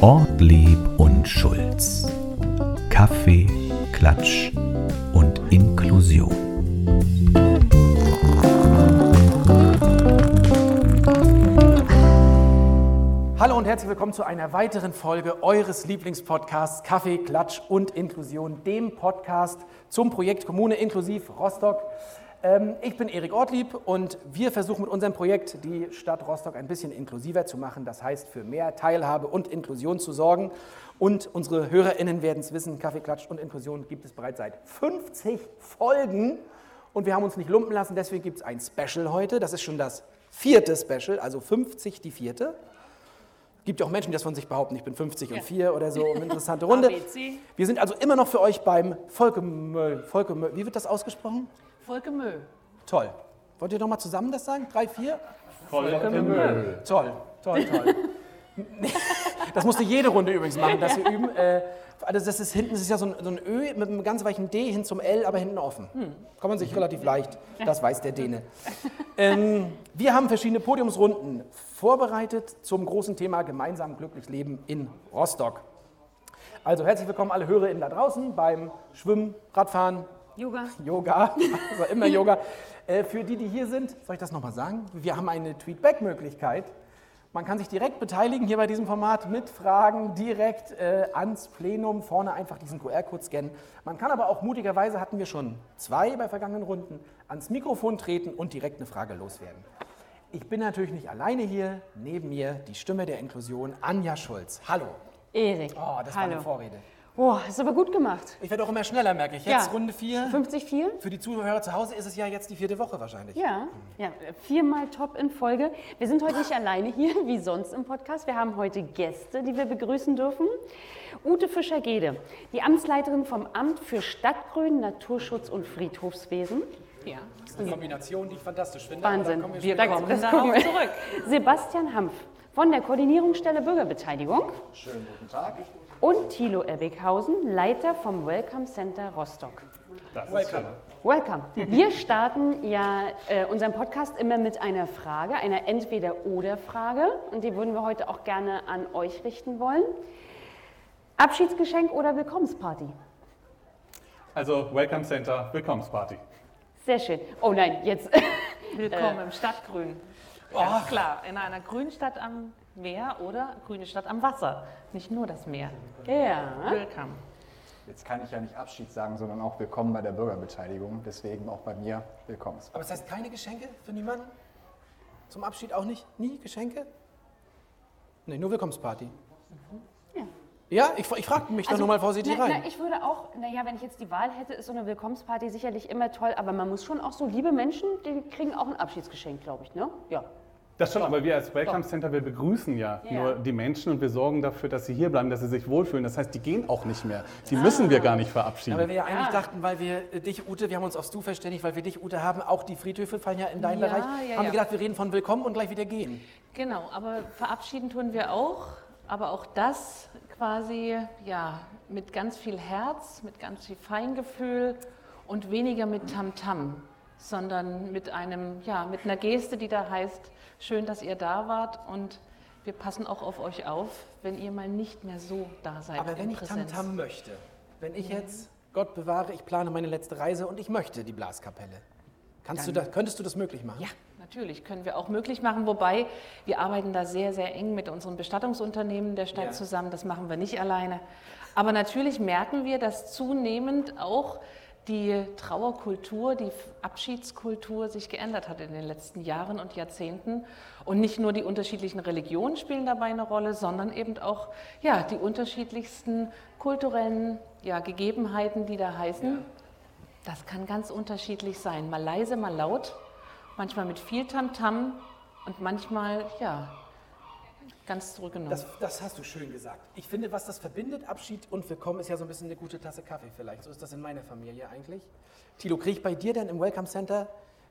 Ortlieb und Schulz. Kaffee, Klatsch und Inklusion. Hallo und herzlich willkommen zu einer weiteren Folge eures Lieblingspodcasts Kaffee, Klatsch und Inklusion, dem Podcast zum Projekt Kommune inklusiv Rostock. Ähm, ich bin Erik Ortlieb und wir versuchen mit unserem Projekt die Stadt Rostock ein bisschen inklusiver zu machen, das heißt für mehr Teilhabe und Inklusion zu sorgen. Und unsere HörerInnen werden es wissen, Kaffee, Klatsch und Inklusion gibt es bereits seit 50 Folgen und wir haben uns nicht lumpen lassen, deswegen gibt es ein Special heute. Das ist schon das vierte Special, also 50 die vierte. Gibt ja auch Menschen, die das von sich behaupten, ich bin 50 und 4 oder so, eine interessante Runde. ABC. Wir sind also immer noch für euch beim Volkemöll. Volkemöll. Wie wird das ausgesprochen? Volke Mö. Toll. Wollt ihr noch mal zusammen das sagen? Drei, vier? Volke Mö. Toll, toll, toll. Das musste jede Runde übrigens machen, dass wir üben. Äh, Also das ist hinten das ist ja so ein, so ein Ö mit einem ganz weichen D hin zum L, aber hinten offen. Kann man sich relativ leicht, das weiß der Däne. Ähm, wir haben verschiedene Podiumsrunden vorbereitet zum großen Thema gemeinsam glücklich leben in Rostock. Also herzlich willkommen alle HörerInnen da draußen beim Schwimmen, Radfahren, Yoga. Yoga, also immer Yoga. Äh, für die, die hier sind, soll ich das nochmal sagen? Wir haben eine Tweetback-Möglichkeit. Man kann sich direkt beteiligen hier bei diesem Format mit Fragen direkt äh, ans Plenum, vorne einfach diesen QR-Code scannen. Man kann aber auch mutigerweise, hatten wir schon zwei bei vergangenen Runden, ans Mikrofon treten und direkt eine Frage loswerden. Ich bin natürlich nicht alleine hier, neben mir die Stimme der Inklusion, Anja Schulz. Hallo. Erik. Oh, das war Hallo. eine Vorrede. Boah, ist aber gut gemacht. Ich werde auch immer schneller, merke ich. Jetzt Ja. Runde vier. 50-4? Für die Zuhörer zu Hause ist es ja jetzt die vierte Woche wahrscheinlich. Ja, ja, viermal top in Folge. Wir sind heute nicht alleine hier, wie sonst im Podcast. Wir haben heute Gäste, die wir begrüßen dürfen. Ute Fischer-Gede, die Amtsleiterin vom Amt für Stadtgrün, Naturschutz und Friedhofswesen. Ja. Das ist eine Kombination, die ich fantastisch finde. da Wahnsinn. kommen wir Wir kommen das darauf wir. zurück. Sebastian Hampf von der Koordinierungsstelle Bürgerbeteiligung. Schönen guten Tag. Und Thilo Erbighausen, Leiter vom Welcome Center Rostock. Welcome. Welcome. Wir starten ja äh, unseren Podcast immer mit einer Frage, einer Entweder-Oder-Frage. Und die würden wir heute auch gerne an euch richten wollen. Abschiedsgeschenk oder Willkommensparty? Also Welcome Center, Willkommensparty. Sehr schön. Oh nein, jetzt. Willkommen im Stadtgrün. Ganz klar, in einer grünen Stadt am Meer oder grüne Stadt am Wasser. Nicht nur das Meer. ja. Willkommen. Jetzt kann ich ja nicht Abschied sagen, sondern auch willkommen bei der Bürgerbeteiligung. Deswegen auch bei mir willkommen. Aber es heißt keine Geschenke für niemanden? Zum Abschied auch nicht? Nie Geschenke? Nee, nur Willkommensparty. Ja. Ja, ich, ich frage mich doch nur mal vorsichtig na, rein. na, ich würde auch, naja, wenn ich jetzt die Wahl hätte, ist so eine Willkommensparty sicherlich immer toll, aber man muss schon auch so, liebe Menschen, die kriegen auch ein Abschiedsgeschenk, glaube ich, ne? Ja. Das schon, aber wir als Welcome Center, wir begrüßen ja, Ja. nur die Menschen und wir sorgen dafür, dass sie hier bleiben, dass sie sich wohlfühlen. Das heißt, die gehen auch nicht mehr. Die müssen wir gar nicht verabschieden. Aber wir ja eigentlich dachten, weil wir äh, dich, Ute, wir haben uns aufs Du verständigt, weil wir dich, Ute, haben, auch die Friedhöfe fallen ja in deinen Ja, Bereich. ja, haben ja. wir gedacht, wir reden von Willkommen und gleich wieder gehen. Genau, aber verabschieden tun wir auch. Aber auch das quasi ja, mit ganz viel Herz, mit ganz viel Feingefühl und weniger mit Tamtam, sondern mit, einem, ja, mit einer Geste, die da heißt, schön, dass ihr da wart und wir passen auch auf euch auf, wenn ihr mal nicht mehr so da seid. Aber wenn ich Präsenz. Tamtam möchte, wenn ich jetzt, Gott bewahre, ich plane meine letzte Reise und ich möchte die Blaskapelle, kannst du das, könntest du das möglich machen? Ja, natürlich können wir auch möglich machen, wobei wir arbeiten da sehr, sehr eng mit unseren Bestattungsunternehmen der Stadt Ja. zusammen. Das machen wir nicht alleine. Aber natürlich merken wir, dass zunehmend auch die Trauerkultur, die Abschiedskultur sich geändert hat in den letzten Jahren und Jahrzehnten. Und nicht nur die unterschiedlichen Religionen spielen dabei eine Rolle, sondern eben auch ja, die unterschiedlichsten kulturellen ja, Gegebenheiten, die da heißen. Das kann ganz unterschiedlich sein. Mal leise, mal laut, manchmal mit viel Tamtam und manchmal, ja, ganz zurückgenommen. Das, das hast du schön gesagt. Ich finde, was das verbindet, Abschied und Willkommen, ist ja so ein bisschen eine gute Tasse Kaffee vielleicht. So ist das in meiner Familie eigentlich. Tilo, kriege ich bei dir denn im Welcome Center,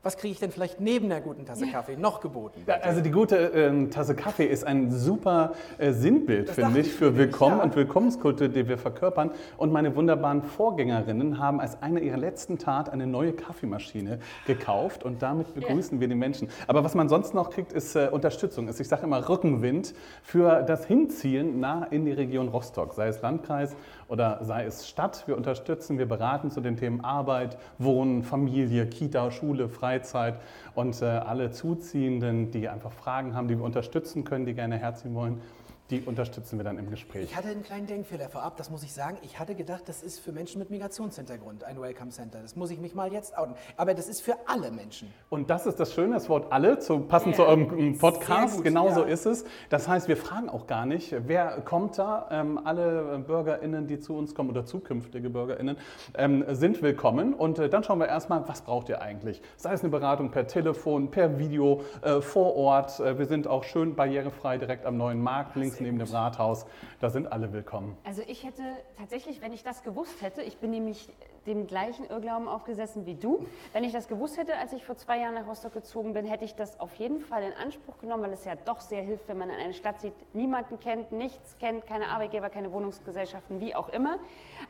was kriege ich denn vielleicht neben der guten Tasse Kaffee noch geboten? Ja, also die gute ähm, Tasse Kaffee ist ein super äh, Sinnbild, Das finde ich, für Willkommen ja. und Willkommenskultur, die wir verkörpern. Und meine wunderbaren Vorgängerinnen haben als eine ihrer letzten Tat eine neue Kaffeemaschine gekauft und damit begrüßen wir die Menschen. Aber was man sonst noch kriegt, ist äh, Unterstützung. Ist, ich sage immer Rückenwind für das Hinziehen nah in die Region Rostock, sei es Landkreis oder sei es Stadt. Wir unterstützen, wir beraten zu den Themen Arbeit, Wohnen, Familie, Kita, Schule, Freizeit und äh, alle Zuziehenden, die einfach Fragen haben, die wir unterstützen können, die gerne herziehen wollen, die unterstützen wir dann im Gespräch. Ich hatte einen kleinen Denkfehler vorab, das muss ich sagen. Ich hatte gedacht, das ist für Menschen mit Migrationshintergrund ein Welcome Center. Das muss ich mich mal jetzt outen. Aber das ist für alle Menschen. Und das ist das Schöne, das Wort alle, zu, passend Ja. zu eurem Podcast, gut, genau so ja. ist es. Das heißt, wir fragen auch gar nicht, wer kommt da. Ähm, alle BürgerInnen, die zu uns kommen oder zukünftige BürgerInnen, ähm, sind willkommen. Und äh, dann schauen wir erstmal, was braucht ihr eigentlich? Sei es eine Beratung per Telefon, per Video, äh, vor Ort. Äh, wir sind auch schön barrierefrei direkt am neuen Markt, links neben dem Rathaus. Da sind alle willkommen. Also ich hätte tatsächlich, wenn ich das gewusst hätte, ich bin nämlich dem gleichen Irrglauben aufgesessen wie du, wenn ich das gewusst hätte, als ich vor zwei Jahren nach Rostock gezogen bin, hätte ich das auf jeden Fall in Anspruch genommen, weil es ja doch sehr hilft, wenn man in eine Stadt sieht, niemanden kennt, nichts kennt, keine Arbeitgeber, keine Wohnungsgesellschaften, wie auch immer.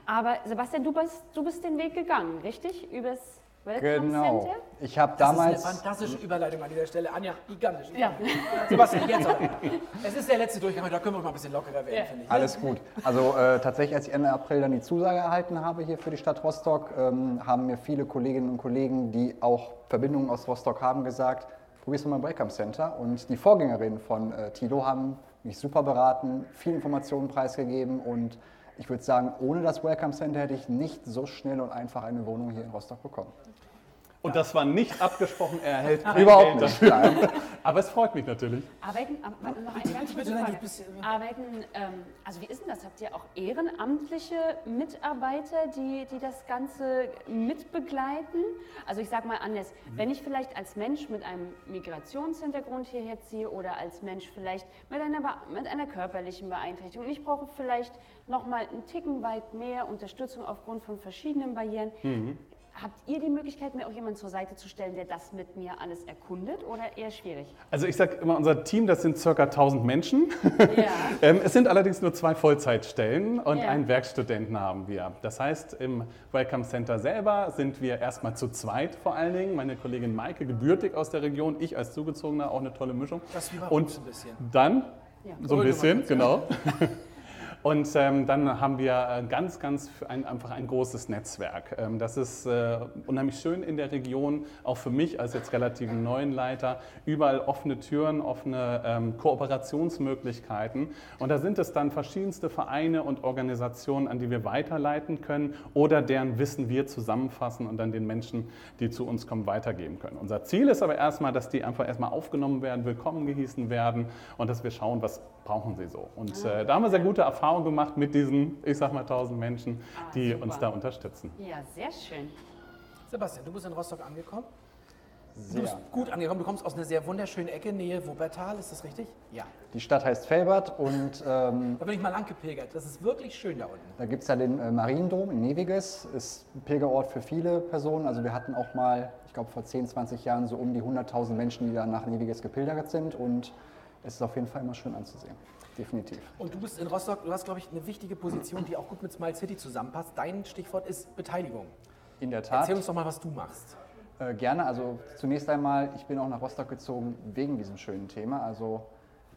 Aber Sebastian, du bist, du bist den Weg gegangen, richtig? Übers Welcome Genau. Center? Ich habe Das ist damals. eine fantastische Überleitung an dieser Stelle. Anja, gigantisch. Ja. Sebastian, jetzt aber. Es ist der letzte Durchgang, da können wir mal ein bisschen lockerer werden, Ja. finde ich. Alles gut. Also äh, tatsächlich, als ich Ende April dann die Zusage erhalten habe hier für die Stadt Rostock, ähm, haben mir viele Kolleginnen und Kollegen, die auch Verbindungen aus Rostock haben, gesagt, probier's mal im Welcome Center. Und die Vorgängerinnen von äh, Tilo haben mich super beraten, viel Informationen preisgegeben und ich würde sagen, ohne das Welcome Center hätte ich nicht so schnell und einfach eine Wohnung hier in Rostock bekommen. Und das war nicht abgesprochen, er erhält kein Überhaupt Geld nicht. dafür. Nein. Aber es freut mich natürlich. Arbeiten, warte, noch eine ganz kurze Frage. Arbeiten, ähm, also wie ist denn das? Habt ihr auch ehrenamtliche Mitarbeiter, die, die das Ganze mitbegleiten? Also ich sage mal anders, wenn ich vielleicht als Mensch mit einem Migrationshintergrund hierher ziehe oder als Mensch vielleicht mit einer, mit einer körperlichen Beeinträchtigung und ich brauche vielleicht nochmal einen Ticken weit mehr Unterstützung aufgrund von verschiedenen Barrieren, Habt ihr die Möglichkeit, mir auch jemanden zur Seite zu stellen, der das mit mir alles erkundet oder eher schwierig? Also ich sage immer, unser Team, das sind circa 1000 Menschen. Ja. Ähm, es sind allerdings nur zwei Vollzeitstellen und Ja. einen Werkstudenten haben wir. Das heißt, im Welcome Center selber sind wir erstmal zu zweit vor allen Dingen. Meine Kollegin Maike, gebürtig aus der Region, ich als Zugezogener, auch eine tolle Mischung. Das und ein bisschen. dann, Ja. so ein bisschen, genau. Und ähm, dann haben wir äh, ganz, ganz ein, einfach ein großes Netzwerk. Ähm, das ist äh, unheimlich schön in der Region, auch für mich als jetzt relativ neuen Leiter. Überall offene Türen, offene ähm, Kooperationsmöglichkeiten. Und da sind es dann verschiedenste Vereine und Organisationen, an die wir weiterleiten können oder deren Wissen wir zusammenfassen und dann den Menschen, die zu uns kommen, weitergeben können. Unser Ziel ist aber erstmal, dass die einfach erstmal aufgenommen werden, willkommen gehießen werden und dass wir schauen, was brauchen sie so. Und äh, da haben wir sehr gute Erfahrungen gemacht mit diesen, ich sag mal, 1000 Menschen, die super. uns da unterstützen. Ja, sehr schön. Sebastian, du bist in Rostock angekommen. Du Sehr. bist gut angekommen. Du kommst aus einer sehr wunderschönen Ecke, Nähe Wuppertal. Ist das richtig? Ja. Die Stadt heißt Felbert und ähm, Da bin ich mal lang gepilgert. Das ist wirklich schön da unten. Da gibt es ja den äh, Mariendom in Neviges, ist ein Pilgerort für viele Personen. Also wir hatten auch mal, ich glaube vor 10, 20 Jahren so um die 100.000 Menschen, die da nach Neviges gepilgert sind und es ist auf jeden Fall immer schön anzusehen. Definitiv. Und du bist in Rostock, du hast, glaube ich, eine wichtige Position, die auch gut mit Smile City zusammenpasst. Dein Stichwort ist Beteiligung. In der Tat. Erzähl uns doch mal, was du machst. Äh, gerne, also zunächst einmal, ich bin auch nach Rostock gezogen wegen diesem schönen Thema. Also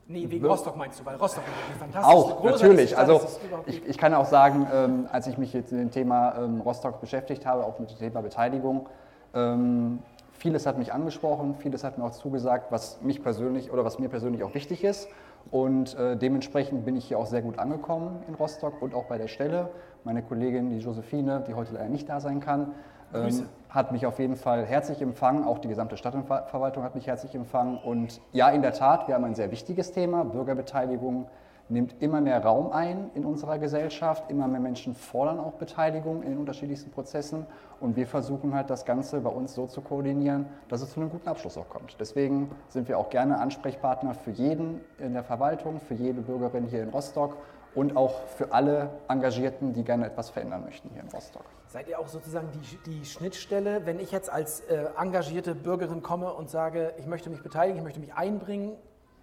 Nee, wegen Rostock meinst du, weil Rostock ist eine fantastische, Auch, natürlich. Stadt Also ich, ich kann auch sagen, ähm, als ich mich jetzt mit dem Thema ähm, Rostock beschäftigt habe, auch mit dem Thema Beteiligung, ähm, vieles hat mich angesprochen, vieles hat mir auch zugesagt, was mich persönlich oder was mir persönlich auch wichtig ist. Und äh, dementsprechend bin ich hier auch sehr gut angekommen in Rostock und auch bei der Stelle. Meine Kollegin, die Josephine, die heute leider nicht da sein kann, ähm, hat mich auf jeden Fall herzlich empfangen. Auch die gesamte Stadtverwaltung hat mich herzlich empfangen. Und ja, in der Tat, wir haben ein sehr wichtiges Thema. Bürgerbeteiligung nimmt immer mehr Raum ein in unserer Gesellschaft. Immer mehr Menschen fordern auch Beteiligung in den unterschiedlichsten Prozessen. Und wir versuchen halt das Ganze bei uns so zu koordinieren, dass es zu einem guten Abschluss auch kommt. Deswegen sind wir auch gerne Ansprechpartner für jeden in der Verwaltung, für jede Bürgerin hier in Rostock und auch für alle Engagierten, die gerne etwas verändern möchten hier in Rostock. Seid ihr auch sozusagen die, die Schnittstelle, wenn ich jetzt als äh, engagierte Bürgerin komme und sage, ich möchte mich beteiligen, ich möchte mich einbringen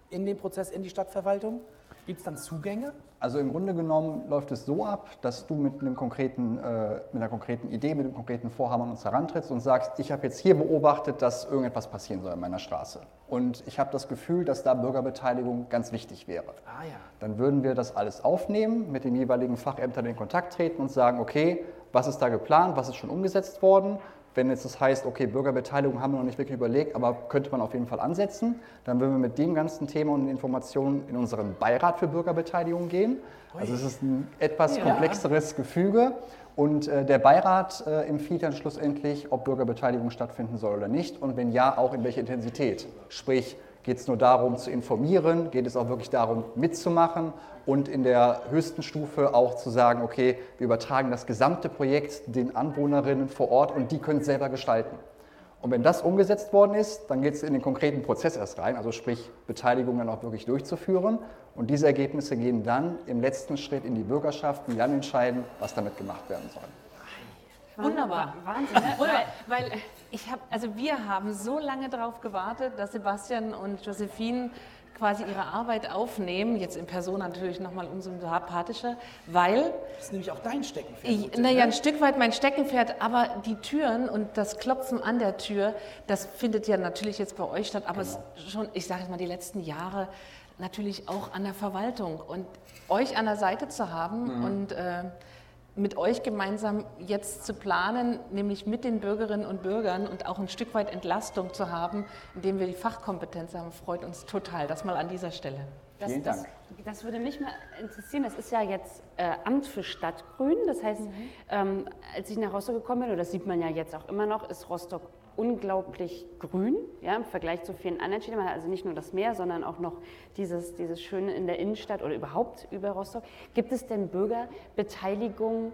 in den Prozess, in die Stadtverwaltung? Gibt es dann Zugänge? Also im Grunde genommen läuft es so ab, dass du mit, einem konkreten, äh, mit einer konkreten Idee, mit einem konkreten Vorhaben an uns herantrittst und sagst, ich habe jetzt hier beobachtet, dass irgendetwas passieren soll in meiner Straße. Und ich habe das Gefühl, dass da Bürgerbeteiligung ganz wichtig wäre. Ah ja. Dann würden wir das alles aufnehmen, mit den jeweiligen Fachämtern in Kontakt treten und sagen, okay, was ist da geplant, was ist schon umgesetzt worden, wenn jetzt das heißt, okay, Bürgerbeteiligung haben wir noch nicht wirklich überlegt, aber könnte man auf jeden Fall ansetzen, dann würden wir mit dem ganzen Thema und Informationen in unseren Beirat für Bürgerbeteiligung gehen. Also es ist ein etwas Ja. komplexeres Gefüge und äh, der Beirat äh, empfiehlt dann schlussendlich, ob Bürgerbeteiligung stattfinden soll oder nicht und wenn ja, auch in welcher Intensität. Sprich, geht es nur darum zu informieren, geht es auch wirklich darum mitzumachen und in der höchsten Stufe auch zu sagen, okay, wir übertragen das gesamte Projekt den Anwohnerinnen vor Ort und die können es selber gestalten. Und wenn das umgesetzt worden ist, dann geht es in den konkreten Prozess erst rein, also sprich Beteiligung dann auch wirklich durchzuführen. Und diese Ergebnisse gehen dann im letzten Schritt in die Bürgerschaft, die dann entscheiden, was damit gemacht werden soll. Wunderbar. Wahnsinn. Ne? Wunderbar, weil ich habe, also wir haben so lange darauf gewartet, dass Sebastian und Josephine quasi ihre Arbeit aufnehmen, jetzt in Person natürlich nochmal umso sympathischer, weil Das ist nämlich auch dein Steckenpferd. naja, ein Stück weit mein Steckenpferd, aber die Türen und das Klopfen an der Tür, das findet ja natürlich jetzt bei euch statt, aber es schon, ich sage jetzt mal, die letzten Jahre natürlich auch an der Verwaltung und euch an der Seite zu haben und äh, mit euch gemeinsam jetzt zu planen, nämlich mit den Bürgerinnen und Bürgern und auch ein Stück weit Entlastung zu haben, indem wir die Fachkompetenz haben, freut uns total. Das mal an dieser Stelle. Das, Vielen das, Dank. das würde mich mal interessieren. Das ist ja jetzt äh, Amt für Stadtgrün. Das heißt, ähm, als ich nach Rostock gekommen bin, und das sieht man ja jetzt auch immer noch, ist Rostock unglaublich grün ja, im Vergleich zu vielen anderen Städten. Man hat also nicht nur das Meer, sondern auch noch dieses, dieses Schöne in der Innenstadt oder überhaupt über Rostock. Gibt es denn Bürgerbeteiligung?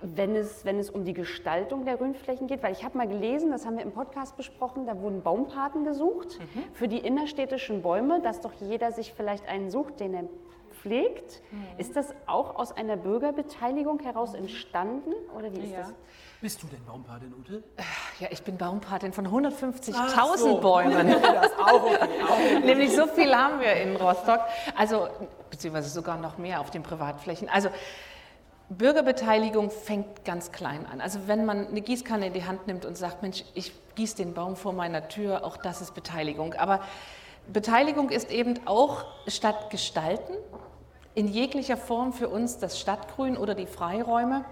wenn es, wenn es um die Gestaltung der Grünflächen geht, weil ich habe mal gelesen, das haben wir im Podcast besprochen, da wurden Baumpaten gesucht für die innerstädtischen Bäume, dass doch jeder sich vielleicht einen sucht, den er pflegt. Ist das auch aus einer Bürgerbeteiligung heraus entstanden oder wie ist Ja. das? Bist du denn Baumpatin, Ute? Ja, ich bin Baumpatin von 150.000 Ach so. Bäumen. Das auch okay. Auch. Nämlich so viel haben wir in Rostock. Also, beziehungsweise sogar noch mehr auf den Privatflächen. Also, Bürgerbeteiligung fängt ganz klein an. Also, wenn man eine Gießkanne in die Hand nimmt und sagt, Mensch, ich gieße den Baum vor meiner Tür, auch das ist Beteiligung. Aber Beteiligung ist eben auch statt Gestalten in jeglicher Form für uns das Stadtgrün oder die Freiräume.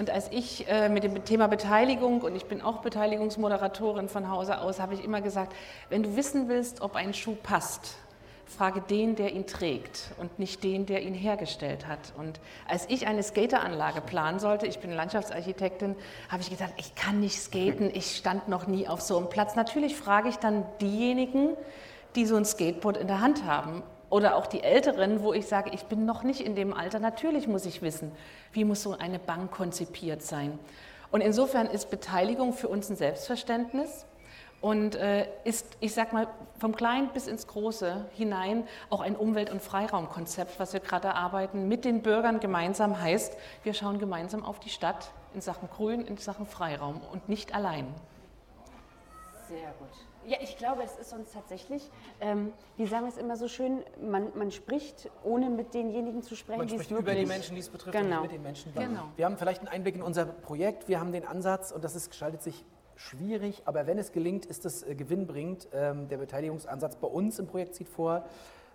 Und als ich äh, mit dem Thema Beteiligung, und ich bin auch Beteiligungsmoderatorin von Hause aus, habe ich immer gesagt, wenn du wissen willst, ob ein Schuh passt, frage den, der ihn trägt und nicht den, der ihn hergestellt hat. Und als ich eine Skateranlage planen sollte, ich bin Landschaftsarchitektin, habe ich gedacht, ich kann nicht skaten, ich stand noch nie auf so einem Platz. Natürlich frage ich dann diejenigen, die so ein Skateboard in der Hand haben. Oder auch die Älteren, wo ich sage, ich bin noch nicht in dem Alter. Natürlich muss ich wissen, wie muss so eine Bank konzipiert sein. Und insofern ist Beteiligung für uns ein Selbstverständnis und äh, ist, ich sag mal, vom Kleinen bis ins Große hinein auch ein Umwelt- und Freiraumkonzept, was wir gerade erarbeiten, mit den Bürgern gemeinsam heißt, wir schauen gemeinsam auf die Stadt in Sachen Grün, in Sachen Freiraum und nicht allein. Sehr gut. Ja, ich glaube, es ist uns tatsächlich, ähm, wie sagen wir es immer so schön, man, man spricht, ohne mit denjenigen zu sprechen, Man die es spricht über wirklich die Menschen, die es betrifft, und Genau. nicht mit den Menschen. Genau. Wir haben vielleicht einen Einblick in unser Projekt. Wir haben den Ansatz, und das ist, gestaltet sich schwierig, aber wenn es gelingt, ist es äh, gewinnbringend. Ähm, der Beteiligungsansatz bei uns im Projekt sieht vor,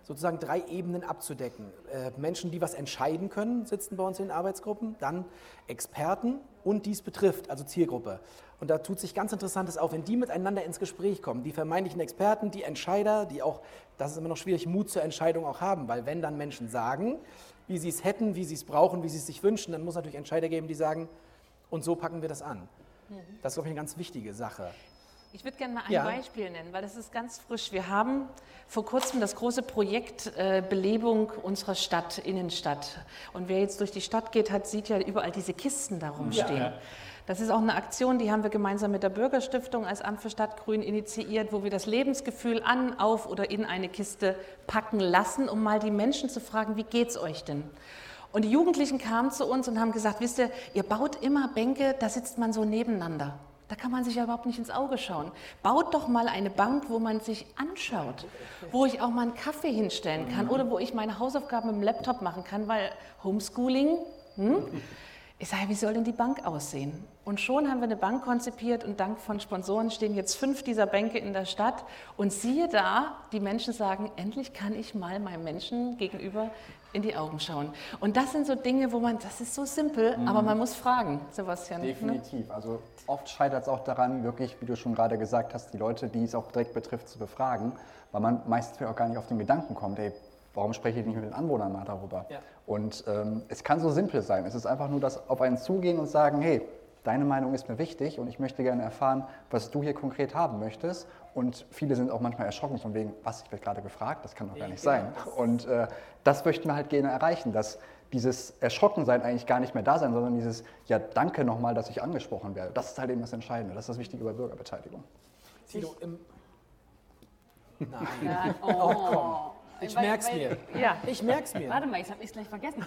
sozusagen drei Ebenen abzudecken. Äh, Menschen, die was entscheiden können, sitzen bei uns in den Arbeitsgruppen, dann Experten und dies betrifft, also Zielgruppe. Und da tut sich ganz Interessantes auf, wenn die miteinander ins Gespräch kommen, die vermeintlichen Experten, die Entscheider, die auch, das ist immer noch schwierig, Mut zur Entscheidung auch haben, weil wenn dann Menschen sagen, wie sie es hätten, wie sie es brauchen, wie sie es sich wünschen, dann muss es natürlich Entscheider geben, die sagen, und so packen wir das an. Das ist, glaube ich, eine ganz wichtige Sache. Ich würde gerne mal ein Ja. Beispiel nennen, weil das ist ganz frisch. Wir haben vor kurzem das große Projekt äh, Belebung unserer Stadt, Innenstadt. Und wer jetzt durch die Stadt geht, hat, sieht ja überall diese Kisten da rumstehen. Das ist auch eine Aktion, die haben wir gemeinsam mit der Bürgerstiftung als Amt für Stadtgrün initiiert, wo wir das Lebensgefühl an, auf oder in eine Kiste packen lassen, um mal die Menschen zu fragen, wie geht's euch denn? Und die Jugendlichen kamen zu uns und haben gesagt, wisst ihr, ihr baut immer Bänke, da sitzt man so nebeneinander. Da kann man sich ja überhaupt nicht ins Auge schauen. Baut doch mal eine Bank, wo man sich anschaut, wo ich auch mal einen Kaffee hinstellen kann oder wo ich meine Hausaufgaben mit dem Laptop machen kann, weil Homeschooling, hm? ich sage, wie soll denn die Bank aussehen? Und schon haben wir eine Bank konzipiert und dank von Sponsoren stehen jetzt fünf dieser Bänke in der Stadt. Und siehe da, die Menschen sagen, endlich kann ich mal meinem Menschen gegenüber in die Augen schauen. Und das sind so Dinge, wo man, das ist so simpel, mhm. aber man muss fragen, Sebastian. Ne? Definitiv. Ne? Also oft scheitert es auch daran, wirklich, wie du schon gerade gesagt hast, die Leute, die es auch direkt betrifft, zu befragen, weil man meistens auch gar nicht auf den Gedanken kommt, ey, warum spreche ich nicht mit den Anwohnern mal darüber? Ja. Und ähm, es kann so simpel sein. Es ist einfach nur das auf einen zugehen und sagen, hey, deine Meinung ist mir wichtig und ich möchte gerne erfahren, was du hier konkret haben möchtest. Und viele sind auch manchmal erschrocken von wegen, was, ich werde gerade gefragt, das kann doch gar nicht sein. Und äh, das möchten wir halt gerne erreichen, dass dieses Erschrockensein eigentlich gar nicht mehr da sein, sondern dieses, ja, danke nochmal, dass ich angesprochen werde. Das ist halt eben das Entscheidende, das ist das Wichtige bei Bürgerbeteiligung. Tilo, im... Nein. Ja, oh. oh, komm. Ich weil, merk's weil, mir. Ja. Ich merk's mir. Warte mal, jetzt habe ich es gleich vergessen.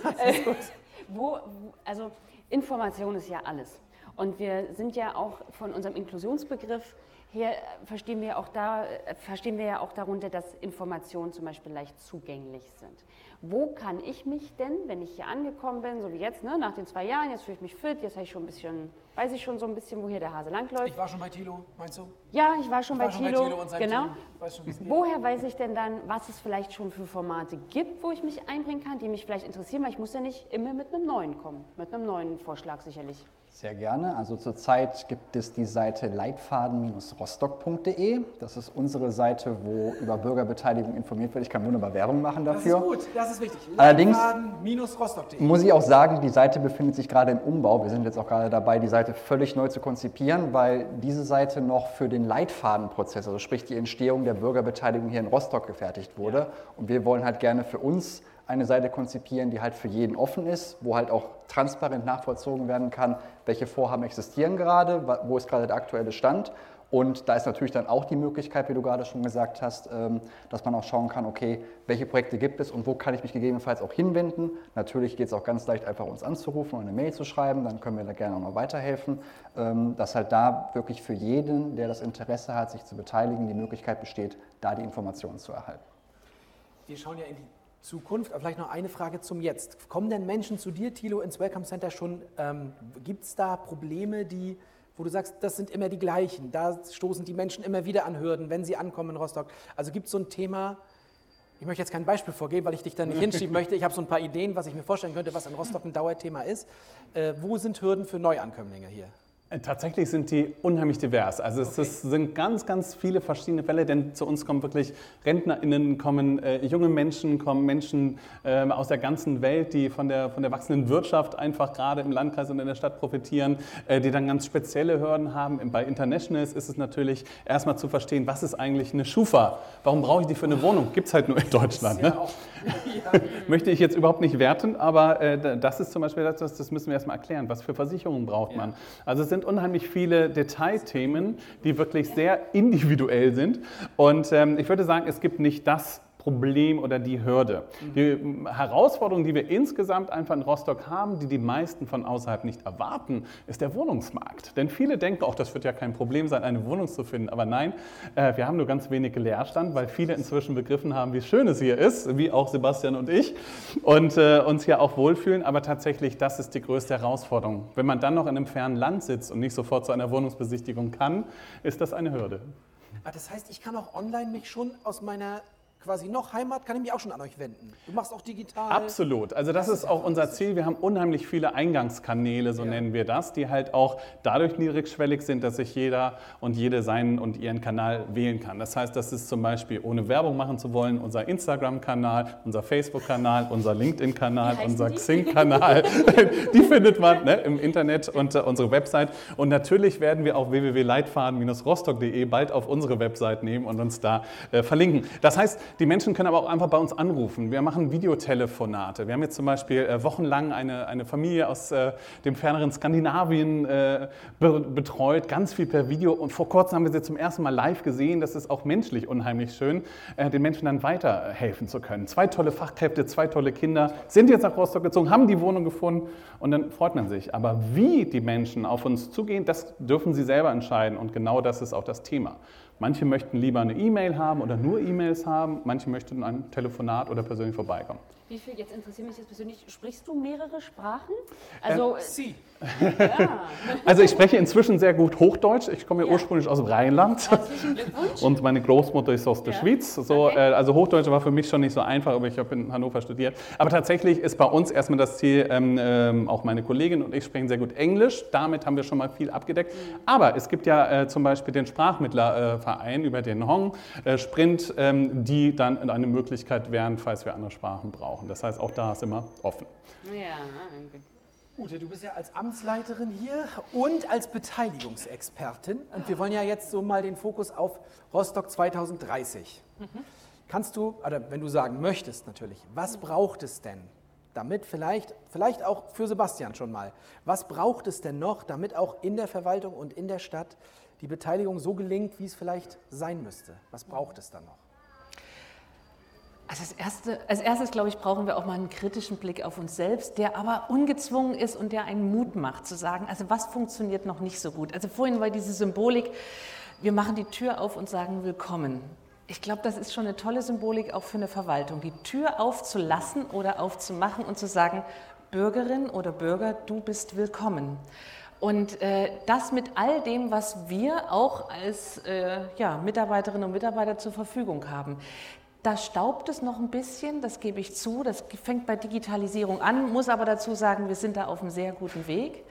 wo, also Information ist ja alles. Und wir sind ja auch von unserem Inklusionsbegriff her, verstehen wir, auch da, verstehen wir ja auch darunter, dass Informationen zum Beispiel leicht zugänglich sind. Wo kann ich mich denn, wenn ich hier angekommen bin, so wie jetzt, ne, nach den zwei Jahren, jetzt fühle ich mich fit, jetzt habe ich schon ein bisschen, weiß ich schon so ein bisschen, wo hier der Hase langläuft. Ich war schon bei Thilo, meinst du? Ja, ich war schon, ich bei, war schon Thilo, bei Thilo. Und genau. Weiß schon, Woher weiß ich denn dann, was es vielleicht schon für Formate gibt, wo ich mich einbringen kann, die mich vielleicht interessieren, weil ich muss ja nicht immer mit einem neuen kommen, mit einem neuen Vorschlag sicherlich. Sehr gerne. Also zurzeit gibt es die Seite leitfaden-rostock.de. Das ist unsere Seite, wo über Bürgerbeteiligung informiert wird. Ich kann wunderbar Werbung machen dafür. Das ist gut, das ist wichtig. Leitfaden-rostock.de. Muss ich auch sagen, die Seite befindet sich gerade im Umbau. Wir sind jetzt auch gerade dabei, die Seite völlig neu zu konzipieren, weil diese Seite noch für den Leitfadenprozess, also sprich die Entstehung der Bürgerbeteiligung hier in Rostock gefertigt wurde. Ja. Und wir wollen halt gerne für uns eine Seite konzipieren, die halt für jeden offen ist, wo halt auch transparent nachvollzogen werden kann, welche Vorhaben existieren gerade, wo ist gerade der aktuelle Stand. Und da ist natürlich dann auch die Möglichkeit, wie du gerade schon gesagt hast, ähm, dass man auch schauen kann, okay, welche Projekte gibt es und wo kann ich mich gegebenenfalls auch hinwenden. Natürlich geht es auch ganz leicht, einfach uns anzurufen und eine Mail zu schreiben, dann können wir da gerne auch noch weiterhelfen. Ähm, dass halt da wirklich für jeden, der das Interesse hat, sich zu beteiligen, die Möglichkeit besteht, da die Informationen zu erhalten. Wir schauen ja in die Zukunft. Aber vielleicht noch eine Frage zum Jetzt. Kommen denn Menschen zu dir, Thilo, ins Welcome Center schon? Ähm, Gibt es da Probleme, die, wo du sagst, das sind immer die gleichen? Da stoßen die Menschen immer wieder an Hürden, wenn sie ankommen in Rostock. Also gibt es so ein Thema, ich möchte jetzt kein Beispiel vorgeben, weil ich dich da nicht hinschieben möchte. Ich habe so ein paar Ideen, was ich mir vorstellen könnte, was in Rostock ein Dauerthema ist. Äh, wo sind Hürden für Neuankömmlinge hier? Tatsächlich sind die unheimlich divers. Also es okay. sind ganz, ganz viele verschiedene Fälle, denn zu uns kommen wirklich RentnerInnen, kommen äh, junge Menschen, kommen Menschen äh, aus der ganzen Welt, die von der, von der wachsenden Wirtschaft einfach gerade im Landkreis und in der Stadt profitieren, äh, die dann ganz spezielle Hürden haben. Bei Internationals ist es natürlich erstmal zu verstehen, was ist eigentlich eine Schufa? Warum brauche ich die für eine Wohnung? Gibt es halt nur in Deutschland. Ne? Möchte ich jetzt überhaupt nicht werten, aber äh, das ist zum Beispiel das, das müssen wir erstmal erklären. Was für Versicherungen braucht man? Also es sind unheimlich viele Detailthemen, die wirklich sehr individuell sind. Und ähm, ich würde sagen, es gibt nicht das Problem oder die Hürde. Die Herausforderung, die wir insgesamt einfach in Rostock haben, die die meisten von außerhalb nicht erwarten, ist der Wohnungsmarkt. Denn viele denken, auch das wird ja kein Problem sein, eine Wohnung zu finden. Aber nein, äh, wir haben nur ganz wenig Leerstand, weil viele inzwischen begriffen haben, wie schön es hier ist, wie auch Sebastian und ich, und äh, uns hier auch wohlfühlen. Aber tatsächlich, das ist die größte Herausforderung. Wenn man dann noch in einem fernen Land sitzt und nicht sofort zu einer Wohnungsbesichtigung kann, ist das eine Hürde. Ah, das heißt, ich kann auch online mich schon aus meiner quasi noch Heimat, kann ich mich auch schon an euch wenden. Du machst auch digital. Absolut. Also das, das ist auch unser Ziel. Wir haben unheimlich viele Eingangskanäle, so ja. nennen wir das, die halt auch dadurch niedrigschwellig sind, dass sich jeder und jede seinen und ihren Kanal wählen kann. Das heißt, das ist zum Beispiel, ohne Werbung machen zu wollen, unser Instagram-Kanal, unser Facebook-Kanal, unser LinkedIn-Kanal, unser Xing-Kanal. die findet man ne, im Internet unter unsere Website. Und natürlich werden wir auch www.leitfaden-rostock.de bald auf unsere Website nehmen und uns da äh, verlinken. Das heißt, die Menschen können aber auch einfach bei uns anrufen. Wir machen Videotelefonate. Wir haben jetzt zum Beispiel äh, wochenlang eine, eine Familie aus äh, dem ferneren Skandinavien äh, be betreut, ganz viel per Video. Und vor kurzem haben wir sie zum ersten Mal live gesehen. Das ist auch menschlich unheimlich schön, äh, den Menschen dann weiterhelfen zu können. Zwei tolle Fachkräfte, zwei tolle Kinder sind jetzt nach Rostock gezogen, haben die Wohnung gefunden und dann freut man sich. Aber wie die Menschen auf uns zugehen, das dürfen sie selber entscheiden. Und genau das ist auch das Thema. Manche möchten lieber eine E-Mail haben oder nur E-Mails haben, manche möchten ein Telefonat oder persönlich vorbeikommen. Wie viel, jetzt interessiert mich jetzt persönlich, sprichst du mehrere Sprachen? Also, Ähm, Sie. ja. Also ich spreche inzwischen sehr gut Hochdeutsch. Ich komme ja ursprünglich aus dem Rheinland Herzlichen Glückwunsch. und meine Großmutter ist aus der Ja. Schweiz. So, Okay. äh, also Hochdeutsch war für mich schon nicht so einfach, aber ich habe in Hannover studiert. Aber tatsächlich ist bei uns erstmal das Ziel, ähm, ähm, auch meine Kollegin und ich sprechen sehr gut Englisch. Damit haben wir schon mal viel abgedeckt. Aber es gibt ja äh, zum Beispiel den Sprachmittlerverein über den Hong äh, Sprint, ähm, die dann eine Möglichkeit wären, falls wir andere Sprachen brauchen. Das heißt, auch da ist immer offen. Ja, Ute, du bist ja als Amtsleiterin hier und als Beteiligungsexpertin. Und wir wollen ja jetzt so mal den Fokus auf Rostock 2030. Kannst du, oder wenn du sagen möchtest natürlich, was braucht es denn, damit vielleicht, vielleicht auch für Sebastian schon mal, was braucht es denn noch, damit auch in der Verwaltung und in der Stadt die Beteiligung so gelingt, wie es vielleicht sein müsste? Was braucht es dann noch? Also als, erste, als erstes, glaube ich, brauchen wir auch mal einen kritischen Blick auf uns selbst, der aber ungezwungen ist und der einen Mut macht, zu sagen, also was funktioniert noch nicht so gut. Also vorhin war diese Symbolik, wir machen die Tür auf und sagen Willkommen. Ich glaube, das ist schon eine tolle Symbolik auch für eine Verwaltung, die Tür aufzulassen oder aufzumachen und zu sagen, Bürgerin oder Bürger, du bist willkommen. Und äh, das mit all dem, was wir auch als äh, ja, Mitarbeiterinnen und Mitarbeiter zur Verfügung haben. Da staubt es noch ein bisschen, das gebe ich zu. Das fängt bei Digitalisierung an, muss aber dazu sagen, wir sind da auf einem sehr guten Weg.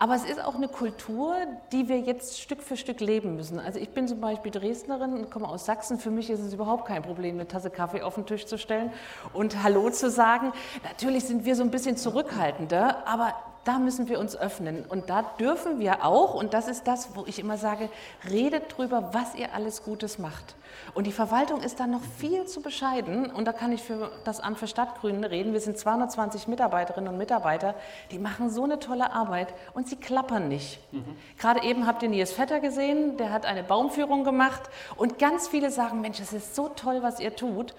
Aber es ist auch eine Kultur, die wir jetzt Stück für Stück leben müssen. Also ich bin zum Beispiel Dresdnerin und komme aus Sachsen. Für mich ist es überhaupt kein Problem, eine Tasse Kaffee auf den Tisch zu stellen und Hallo zu sagen. Natürlich sind wir so ein bisschen zurückhaltender, aber da müssen wir uns öffnen. Und da dürfen wir auch, und das ist das, wo ich immer sage, redet drüber, was ihr alles Gutes macht. Und die Verwaltung ist da noch viel zu bescheiden. Und da kann ich für das Amt für Stadtgrünen reden. Wir sind 220 Mitarbeiterinnen und Mitarbeiter, die machen so eine tolle Arbeit und sie klappern nicht. Gerade eben habt ihr Nils Vetter gesehen, der hat eine Baumführung gemacht. Und ganz viele sagen, Mensch, es ist so toll, was ihr tut.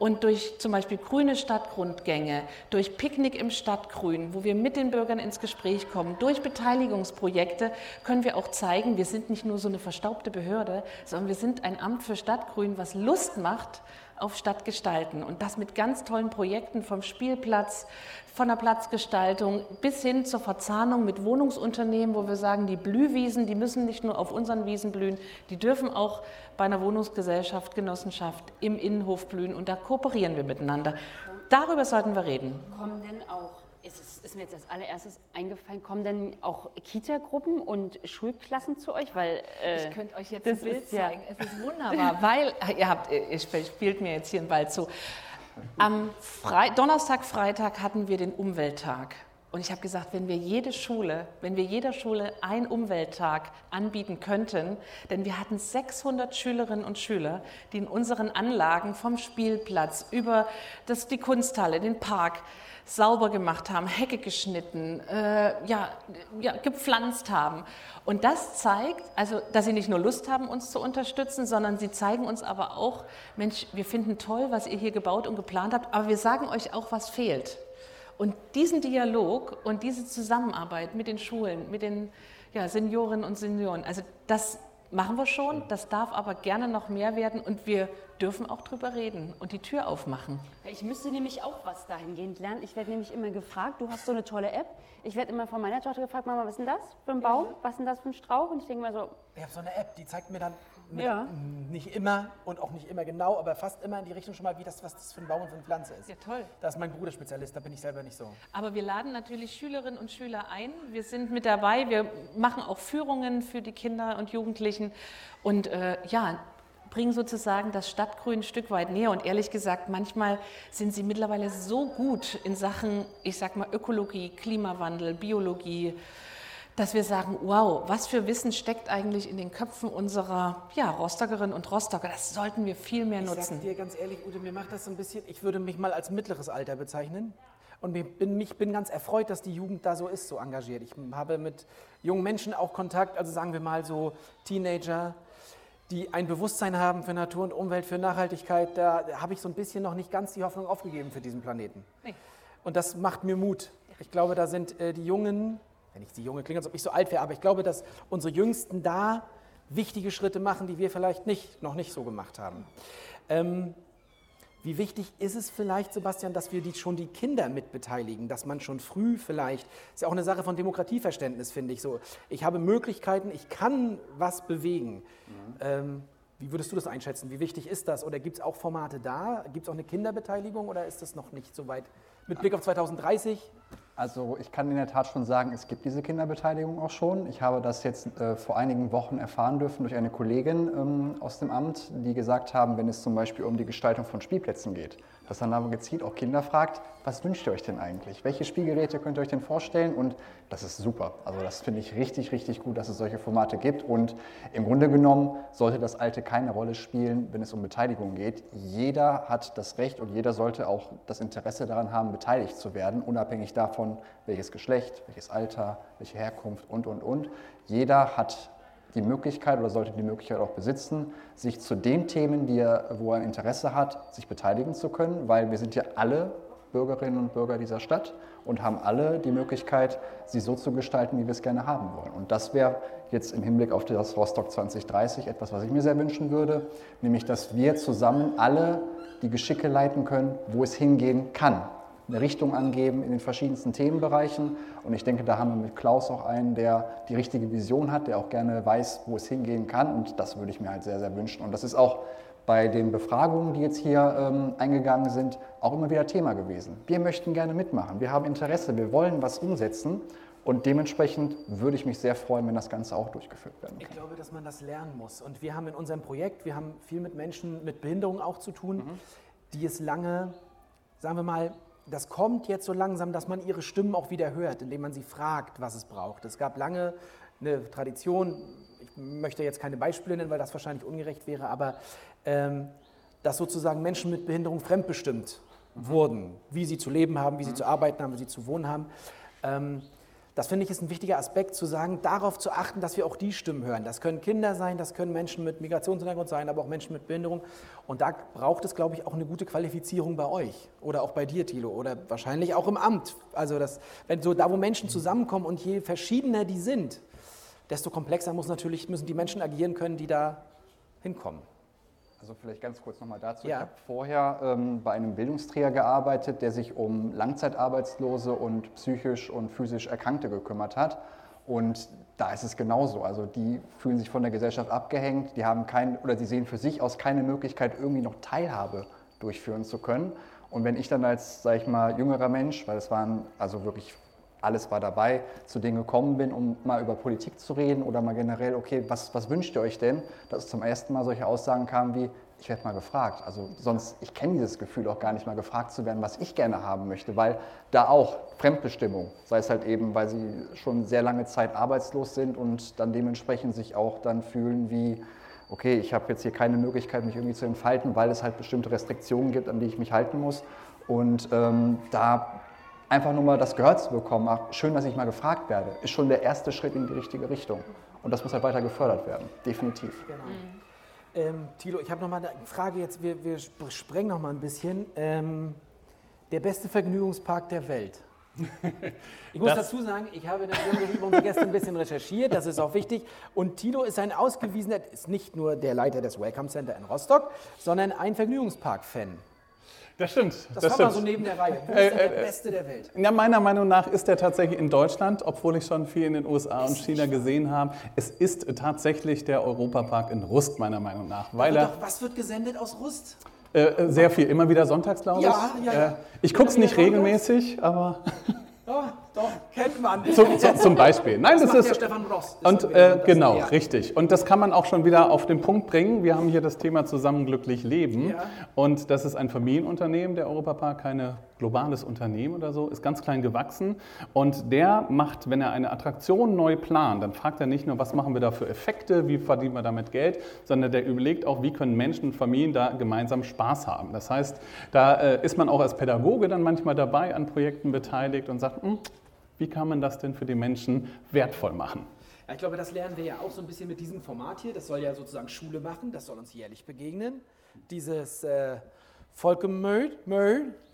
Und durch zum Beispiel grüne Stadtgrundgänge, durch Picknick im Stadtgrün, wo wir mit den Bürgern ins Gespräch kommen, durch Beteiligungsprojekte können wir auch zeigen, wir sind nicht nur so eine verstaubte Behörde, sondern wir sind ein Amt für Stadtgrün, was Lust macht auf Stadtgestalten. Und das mit ganz tollen Projekten vom Spielplatz, von der Platzgestaltung bis hin zur Verzahnung mit Wohnungsunternehmen, wo wir sagen, die Blühwiesen, die müssen nicht nur auf unseren Wiesen blühen, die dürfen auch bei einer Wohnungsgesellschaft, Genossenschaft im Innenhof blühen und da kooperieren wir miteinander. Darüber sollten wir reden. Kommen denn auch, ist, es, ist mir jetzt als allererstes eingefallen, kommen denn auch Kita-Gruppen und Schulklassen zu euch? Weil, äh, Ich könnte euch jetzt ein Bild ist ja- zeigen. Es ist wunderbar, weil ihr habt, ihr spielt mir jetzt hier einen Ball zu. Am Frei Donnerstag, Freitag hatten wir den Umwelttag. Und ich habe gesagt, wenn wir jede Schule, wenn wir jeder Schule einen Umwelttag anbieten könnten, denn wir hatten 600 Schülerinnen und Schüler, die in unseren Anlagen vom Spielplatz über das, die Kunsthalle, den Park sauber gemacht haben, Hecke geschnitten, äh, ja, ja, gepflanzt haben. Und das zeigt, also, dass sie nicht nur Lust haben, uns zu unterstützen, sondern sie zeigen uns aber auch, Mensch, wir finden toll, was ihr hier gebaut und geplant habt, aber wir sagen euch auch, was fehlt. Und diesen Dialog und diese Zusammenarbeit mit den Schulen, mit den ja, Seniorinnen und Senioren, also das machen wir schon, das darf aber gerne noch mehr werden. Und wir dürfen auch drüber reden und die Tür aufmachen. Ich müsste nämlich auch was dahingehend lernen. Ich werde nämlich immer gefragt, du hast so eine tolle App. Ich werde immer von meiner Tochter gefragt, Mama, was ist denn das für ein Baum? Was ist denn das für ein Strauch? Und ich denke mal so, Ich habe so eine App, die zeigt mir dann mit, Ja. nicht immer und auch nicht immer genau, aber fast immer in die Richtung schon mal, wie das, was das für ein Baum und für eine Pflanze ist. Ja, toll. Da ist mein Bruder Spezialist, da bin ich selber nicht so. Aber wir laden natürlich Schülerinnen und Schüler ein. Wir sind mit dabei. Wir machen auch Führungen für die Kinder und Jugendlichen und äh, ja, bringen sozusagen das Stadtgrün ein Stück weit näher. Und ehrlich gesagt, manchmal sind sie mittlerweile so gut in Sachen, ich sag mal, Ökologie, Klimawandel, Biologie. dass wir sagen, wow, was für Wissen steckt eigentlich in den Köpfen unserer ja, Rostockerinnen und Rostocker. Das sollten wir viel mehr Ich nutzen. sag dir ganz ehrlich, Ute, mir macht das so ein bisschen, ich würde mich mal als mittleres Alter bezeichnen. Und ich bin, mich bin ganz erfreut, dass die Jugend da so ist, so engagiert. Ich habe mit jungen Menschen auch Kontakt, also sagen wir mal so Teenager, die ein Bewusstsein haben für Natur und Umwelt, für Nachhaltigkeit. Da habe ich so ein bisschen noch nicht ganz die Hoffnung aufgegeben für diesen Planeten. Nee. Und das macht mir Mut. Ich glaube, da sind äh, die Jungen, wenn ich die Junge klinge, als ob ich so alt wäre, aber ich glaube, dass unsere Jüngsten da wichtige Schritte machen, die wir vielleicht nicht, noch nicht so gemacht haben. Ähm, wie wichtig ist es vielleicht, Sebastian, dass wir die, schon die Kinder mitbeteiligen, dass man schon früh vielleicht, ist ja auch eine Sache von Demokratieverständnis, finde ich so. Ich habe Möglichkeiten, ich kann was bewegen. Ähm, wie würdest du das einschätzen? Wie wichtig ist das? Oder gibt es auch Formate da? Gibt es auch eine Kinderbeteiligung oder ist das noch nicht so weit? Mit Blick auf 2030? Also ich kann in der Tat schon sagen, es gibt diese Kinderbeteiligung auch schon. Ich habe das jetzt äh, vor einigen Wochen erfahren dürfen durch eine Kollegin ähm, aus dem Amt, die gesagt haben, wenn es zum Beispiel um die Gestaltung von Spielplätzen geht, dass dann aber gezielt auch Kinder fragt, was wünscht ihr euch denn eigentlich? Welche Spielgeräte könnt ihr euch denn vorstellen? Und das ist super. Also das finde ich richtig, richtig gut, dass es solche Formate gibt. Und im Grunde genommen sollte das Alte keine Rolle spielen, wenn es um Beteiligung geht. Jeder hat das Recht und jeder sollte auch das Interesse daran haben, beteiligt zu werden, unabhängig davon, welches Geschlecht, welches Alter, welche Herkunft und, und, und. Jeder hat die Möglichkeit oder sollte die Möglichkeit auch besitzen, sich zu den Themen, die er, wo er Interesse hat, sich beteiligen zu können, weil wir sind ja alle Bürgerinnen und Bürger dieser Stadt und haben alle die Möglichkeit, sie so zu gestalten, wie wir es gerne haben wollen. Und das wäre jetzt im Hinblick auf das Rostock 2030 etwas, was ich mir sehr wünschen würde, nämlich dass wir zusammen alle die Geschicke leiten können, wo es hingehen kann eine Richtung angeben in den verschiedensten Themenbereichen. Und ich denke, da haben wir mit Klaus auch einen, der die richtige Vision hat, der auch gerne weiß, wo es hingehen kann. Und das würde ich mir halt sehr, sehr wünschen. Und das ist auch bei den Befragungen, die jetzt hier ähm, eingegangen sind, auch immer wieder Thema gewesen. Wir möchten gerne mitmachen. Wir haben Interesse. Wir wollen was umsetzen. Und dementsprechend würde ich mich sehr freuen, wenn das Ganze auch durchgeführt werden Ich kann. glaube, dass man das lernen muss. Und wir haben in unserem Projekt, wir haben viel mit Menschen mit Behinderung auch zu tun, die es lange, sagen wir mal, das kommt jetzt so langsam, dass man ihre Stimmen auch wieder hört, indem man sie fragt, was es braucht. Es gab lange eine Tradition, ich möchte jetzt keine Beispiele nennen, weil das wahrscheinlich ungerecht wäre, aber ähm, dass sozusagen Menschen mit Behinderung fremdbestimmt wurden, wie sie zu leben haben, wie sie zu arbeiten haben, wie sie zu wohnen haben. Ähm, das finde ich ist ein wichtiger Aspekt, zu sagen, darauf zu achten, dass wir auch die Stimmen hören. Das können Kinder sein, das können Menschen mit Migrationshintergrund sein, aber auch Menschen mit Behinderung. Und da braucht es, glaube ich, auch eine gute Qualifizierung bei euch oder auch bei dir, Thilo, oder wahrscheinlich auch im Amt. Also das, wenn so da, wo Menschen zusammenkommen und je verschiedener die sind, desto komplexer muss natürlich, müssen die Menschen agieren können, die da hinkommen. Also vielleicht ganz kurz nochmal dazu. Ja. Ich habe vorher ähm, bei einem Bildungsträger gearbeitet, der sich um Langzeitarbeitslose und psychisch und physisch Erkrankte gekümmert hat. Und da ist es genauso. Also die fühlen sich von der Gesellschaft abgehängt, die haben kein oder sie sehen für sich aus keine Möglichkeit, irgendwie noch Teilhabe durchführen zu können. Und wenn ich dann als, sage ich mal, jüngerer Mensch, weil es waren also wirklich alles war dabei, zu denen gekommen bin, um mal über Politik zu reden oder mal generell, okay, was, was wünscht ihr euch denn? Dass zum ersten Mal solche Aussagen kamen wie, ich werde mal gefragt. Also sonst, ich kenne dieses Gefühl auch gar nicht mal gefragt zu werden, was ich gerne haben möchte, weil da auch Fremdbestimmung, sei es halt eben, weil sie schon sehr lange Zeit arbeitslos sind und dann dementsprechend sich auch dann fühlen wie, okay, ich habe jetzt hier keine Möglichkeit, mich irgendwie zu entfalten, weil es halt bestimmte Restriktionen gibt, an die ich mich halten muss. Und ähm, da einfach nur mal das gehört zu bekommen, ach, schön, dass ich mal gefragt werde, ist schon der erste Schritt in die richtige Richtung. Und das muss halt weiter gefördert werden, definitiv. Genau. Ähm, Thilo, ich habe noch mal eine Frage jetzt, wir, wir sp- sprengen noch mal ein bisschen. Ähm, der beste Vergnügungspark der Welt. Ich muss Das- dazu sagen, ich habe natürlich über unsere Gäste ein bisschen recherchiert, das ist auch wichtig. Und Tilo ist ein ausgewiesener, ist nicht nur der Leiter des Welcome Center in Rostock, sondern ein Vergnügungspark-Fan. Das stimmt. Das, das war mal so neben der Reihe. Wo Äh, ist denn der äh, Beste der Welt? Ja, meiner Meinung nach ist er tatsächlich in Deutschland, obwohl ich schon viel in den USA und China gesehen habe. Es ist tatsächlich der Europapark in Rust, meiner Meinung nach, weil er doch, was wird gesendet aus Rust? äh, äh, sehr viel, immer wieder sonntags, glaube ich. Ja, ja, ja. Äh, ich gucke es nicht regelmäßig, aber Oh, Doch, kennt man. Zum, zum, zum Beispiel. Nein, das, macht ist. Stefan Ross. Das Und ist äh, das- genau, ja. richtig. Und das kann man auch schon wieder auf den Punkt bringen. Wir haben hier das Thema zusammen glücklich leben. Ja. Und das ist ein Familienunternehmen, der Europapark, kein globales Unternehmen oder so, ist ganz klein gewachsen. Und der macht, wenn er eine Attraktion neu plant, dann fragt er nicht nur, was machen wir da für Effekte, wie verdienen wir damit Geld, sondern der überlegt auch, wie können Menschen und Familien da gemeinsam Spaß haben. Das heißt, da äh, ist man auch als Pädagoge dann manchmal dabei, an Projekten beteiligt und sagt, "Hm, wie kann man das denn für die Menschen wertvoll machen? Ja, ich glaube, das lernen wir ja auch so ein bisschen mit diesem Format hier. Das soll ja sozusagen Schule machen, das soll uns jährlich begegnen. Dieses äh, Volkemö,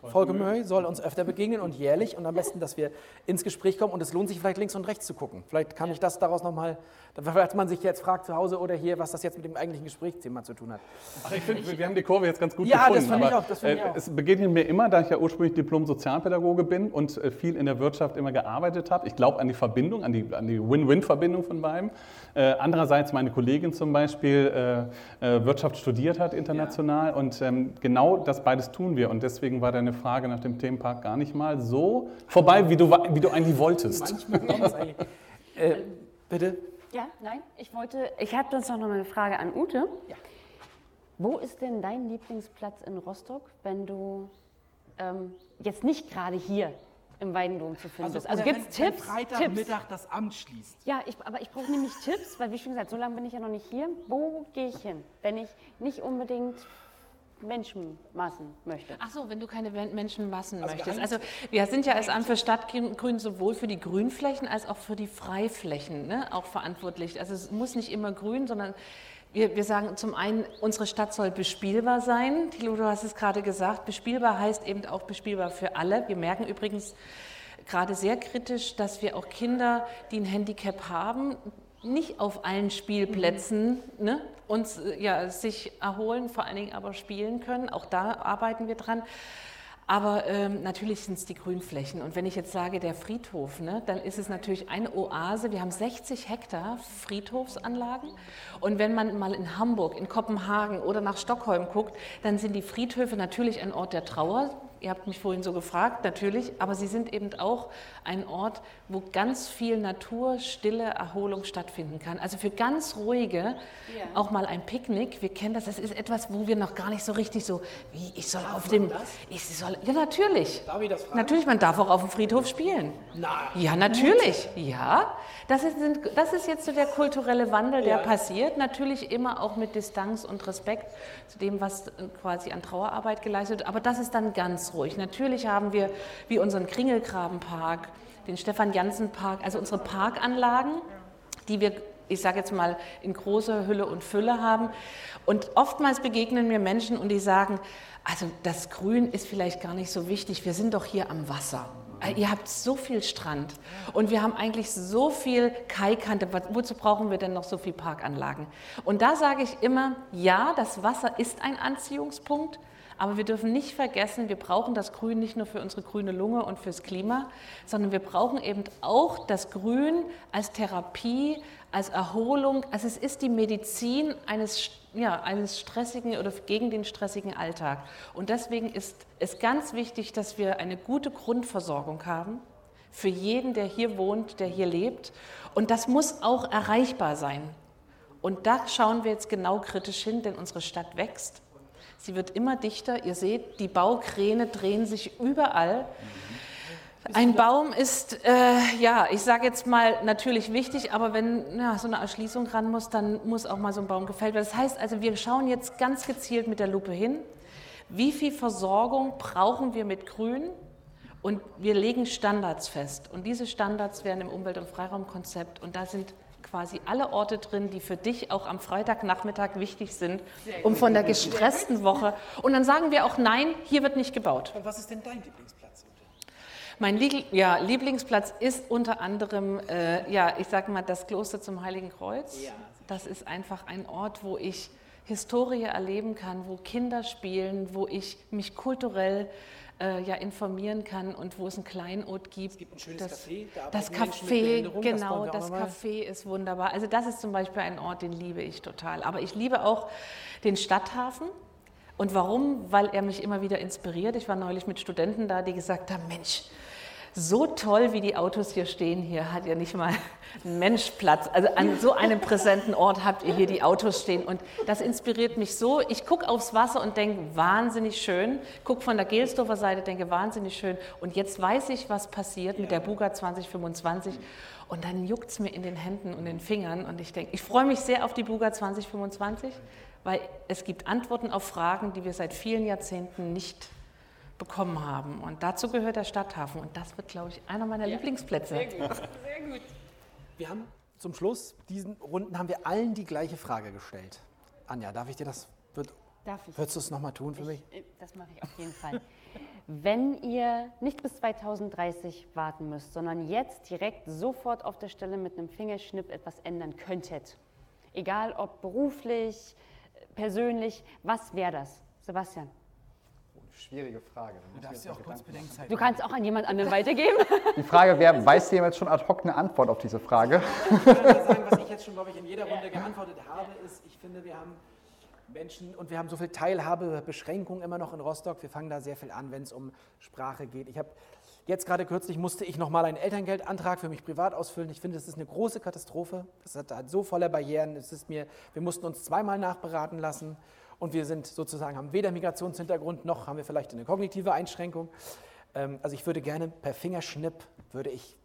Mö, Volkemö soll uns öfter begegnen und jährlich und am besten, dass wir ins Gespräch kommen und es lohnt sich vielleicht links und rechts zu gucken. Vielleicht kann ich das daraus nochmal, falls man sich jetzt fragt zu Hause oder hier, was das jetzt mit dem eigentlichen Gesprächsthema zu tun hat. Ach, ich finde, wir haben die Kurve jetzt ganz gut Ja, das gefunden. ich auch, das finde ich äh, auch. Es begegnet mir immer, da ich ja ursprünglich Diplom-Sozialpädagoge bin und äh, viel in der Wirtschaft immer gearbeitet habe. Ich glaube an die Verbindung, an die, an die Win-Win-Verbindung von beidem. Äh, andererseits meine Kollegin zum Beispiel äh, Wirtschaft studiert hat international und ähm, genau das beides tun wir. Und deswegen war deine Frage nach dem Themenpark gar nicht mal so vorbei, wie du, wie du eigentlich wolltest. Manchmal kommt es eigentlich. Äh, bitte? Ja, nein, ich wollte, ich habe sonst noch mal eine Frage an Ute. Ja. Wo ist denn dein Lieblingsplatz in Rostock, wenn du ähm, jetzt nicht gerade hier im Weidendom zu finden bist? Also oder gibt es Tipps? Freitagmittag das Amt schließt. Ja, ich, aber ich brauche nämlich Tipps, weil wie schon gesagt, so lange bin ich ja noch nicht hier. Wo gehe ich hin, wenn ich nicht unbedingt Menschenmassen möchte? Ach so, wenn du keine Men- Menschenmassen Also möchtest. Also wir sind ja als Amt für Stadtgrün sowohl für die Grünflächen als auch für die Freiflächen ne, auch verantwortlich. Also es muss nicht immer grün, sondern wir, wir sagen zum einen, unsere Stadt soll bespielbar sein. Thilo, du hast es gerade gesagt, bespielbar heißt eben auch bespielbar für alle. Wir merken übrigens gerade sehr kritisch, dass wir auch Kinder, die ein Handicap haben, nicht auf allen Spielplätzen ne, uns ja, sich erholen, vor allen Dingen aber spielen können. Auch da arbeiten wir dran. Aber ähm, natürlich sind es die Grünflächen. Und wenn ich jetzt sage, der Friedhof, ne, dann ist es natürlich eine Oase. Wir haben 60 Hektar Friedhofsanlagen. Und wenn man mal in Hamburg, in Kopenhagen oder nach Stockholm guckt, dann sind die Friedhöfe natürlich ein Ort der Trauer. Ihr habt mich vorhin so gefragt, natürlich, aber sie sind eben auch ein Ort, wo ganz viel Natur, Stille, Erholung stattfinden kann. Also für ganz ruhige, auch mal ein Picknick. Wir kennen das, das ist etwas, wo wir noch gar nicht so richtig so, wie ich soll auf dem, ich soll, ja natürlich. Darf ich das fragen? Natürlich, man darf auch auf dem Friedhof spielen. Nein. Ja, natürlich. Ja, das ist, das ist jetzt so der kulturelle Wandel, der Ja. passiert. Natürlich immer auch mit Distanz und Respekt zu dem, was quasi an Trauerarbeit geleistet wird. Aber das ist dann ganz ruhig. Natürlich haben wir wie unseren Kringelgrabenpark, den Stefan-Jansen-Park, also unsere Parkanlagen, die wir, ich sage jetzt mal, in großer Hülle und Fülle haben. Und oftmals begegnen mir Menschen und die sagen, also das Grün ist vielleicht gar nicht so wichtig, wir sind doch hier am Wasser. Äh, Ihr habt so viel Strand und wir haben eigentlich so viel Kaikante. Wozu brauchen wir denn noch so viel Parkanlagen? Und da sage ich immer, ja, das Wasser ist ein Anziehungspunkt, aber wir dürfen nicht vergessen, wir brauchen das Grün nicht nur für unsere grüne Lunge und fürs Klima, sondern wir brauchen eben auch das Grün als Therapie, als Erholung. Also es ist die Medizin eines, ja, eines stressigen oder gegen den stressigen Alltag. Und deswegen ist es ganz wichtig, dass wir eine gute Grundversorgung haben für jeden, der hier wohnt, der hier lebt. Und das muss auch erreichbar sein. Und da schauen wir jetzt genau kritisch hin, denn unsere Stadt wächst. Sie wird immer dichter. Ihr seht, die Baukräne drehen sich überall. Ein Baum ist, äh, ja, ich sage jetzt mal natürlich wichtig, aber wenn ja, so eine Erschließung ran muss, dann muss auch mal so ein Baum gefällt werden. Das heißt also, wir schauen jetzt ganz gezielt mit der Lupe hin, wie viel Versorgung brauchen wir mit Grün und wir legen Standards fest. Und diese Standards werden im Umwelt- und Freiraumkonzept und da sind quasi alle Orte drin, die für dich auch am Freitagnachmittag wichtig sind, um von der gestressten Woche. Und dann sagen wir auch, nein, hier wird nicht gebaut. Und was ist denn dein Lieblingsplatz? Mein Liegl- ja, Lieblingsplatz ist unter anderem, äh, ja, ich sage mal, das Kloster zum Heiligen Kreuz. Das ist einfach ein Ort, wo ich Historie erleben kann, wo Kinder spielen, wo ich mich kulturell äh, ja, informieren kann und wo es ein Kleinod gibt. Es gibt ein schönes das, Café, da das Café, das genau, das mal. Café ist wunderbar. Also das ist zum Beispiel ein Ort, den liebe ich total. Aber ich liebe auch den Stadthafen. Und warum? Weil er mich immer wieder inspiriert. Ich war neulich mit Studenten da, die gesagt haben, Mensch, so toll, wie die Autos hier stehen. Hier hat ja nicht mal ein Mensch Platz. Also an so einem präsenten Ort habt ihr hier die Autos stehen. Und das inspiriert mich so. Ich gucke aufs Wasser und denke, wahnsinnig schön. Gucke von der Gelsdorfer Seite, denke, wahnsinnig schön. Und jetzt weiß ich, was passiert mit der Buga 2025. Und dann juckt es mir in den Händen und den Fingern. Und ich denke, ich freue mich sehr auf die Buga 2025, weil es gibt Antworten auf Fragen, die wir seit vielen Jahrzehnten nicht bekommen haben. Und dazu gehört der Stadthafen. Und das wird, glaube ich, einer meiner ja, Lieblingsplätze. Sehr gut, sehr gut. Wir haben zum Schluss diesen Runden haben wir allen die gleiche Frage gestellt. Anja, darf ich dir das? Wird, darf ich? Würdest du es nochmal tun für mich? Äh, das mache ich auf jeden Fall. Wenn ihr nicht bis 2030 warten müsst, sondern jetzt direkt sofort auf der Stelle mit einem Fingerschnipp etwas ändern könntet, egal ob beruflich, persönlich, was wäre das? Sebastian? Schwierige Frage. Du darfst ja auch kurz Bedenkzeit. Du kannst auch an jemand anderen weitergeben. Die Frage wäre, weiß jemand schon ad hoc eine Antwort auf diese Frage? Ich kann sagen, was ich jetzt schon, glaube ich, in jeder Runde geantwortet habe, ist, ich finde, wir haben Menschen und wir haben so viel Teilhabebeschränkungen immer noch in Rostock. Wir fangen da sehr viel an, wenn es um Sprache geht. Ich habe jetzt gerade kürzlich musste ich noch mal einen Elterngeldantrag für mich privat ausfüllen. Ich finde, das ist eine große Katastrophe. Das hat, hat so voller Barrieren. Es ist mir, wir mussten uns zweimal nachberaten lassen und wir sind sozusagen, haben weder Migrationshintergrund noch haben wir vielleicht eine kognitive Einschränkung. Ähm, also ich würde gerne per Fingerschnipp, würde ich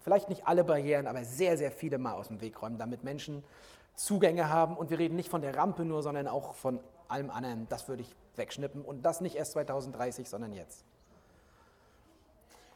vielleicht nicht alle Barrieren, aber sehr, sehr viele mal aus dem Weg räumen, damit Menschen Zugänge haben. Und wir reden nicht von der Rampe nur, sondern auch von allem anderen. Das würde ich wegschnippen und das nicht erst 2030, sondern jetzt.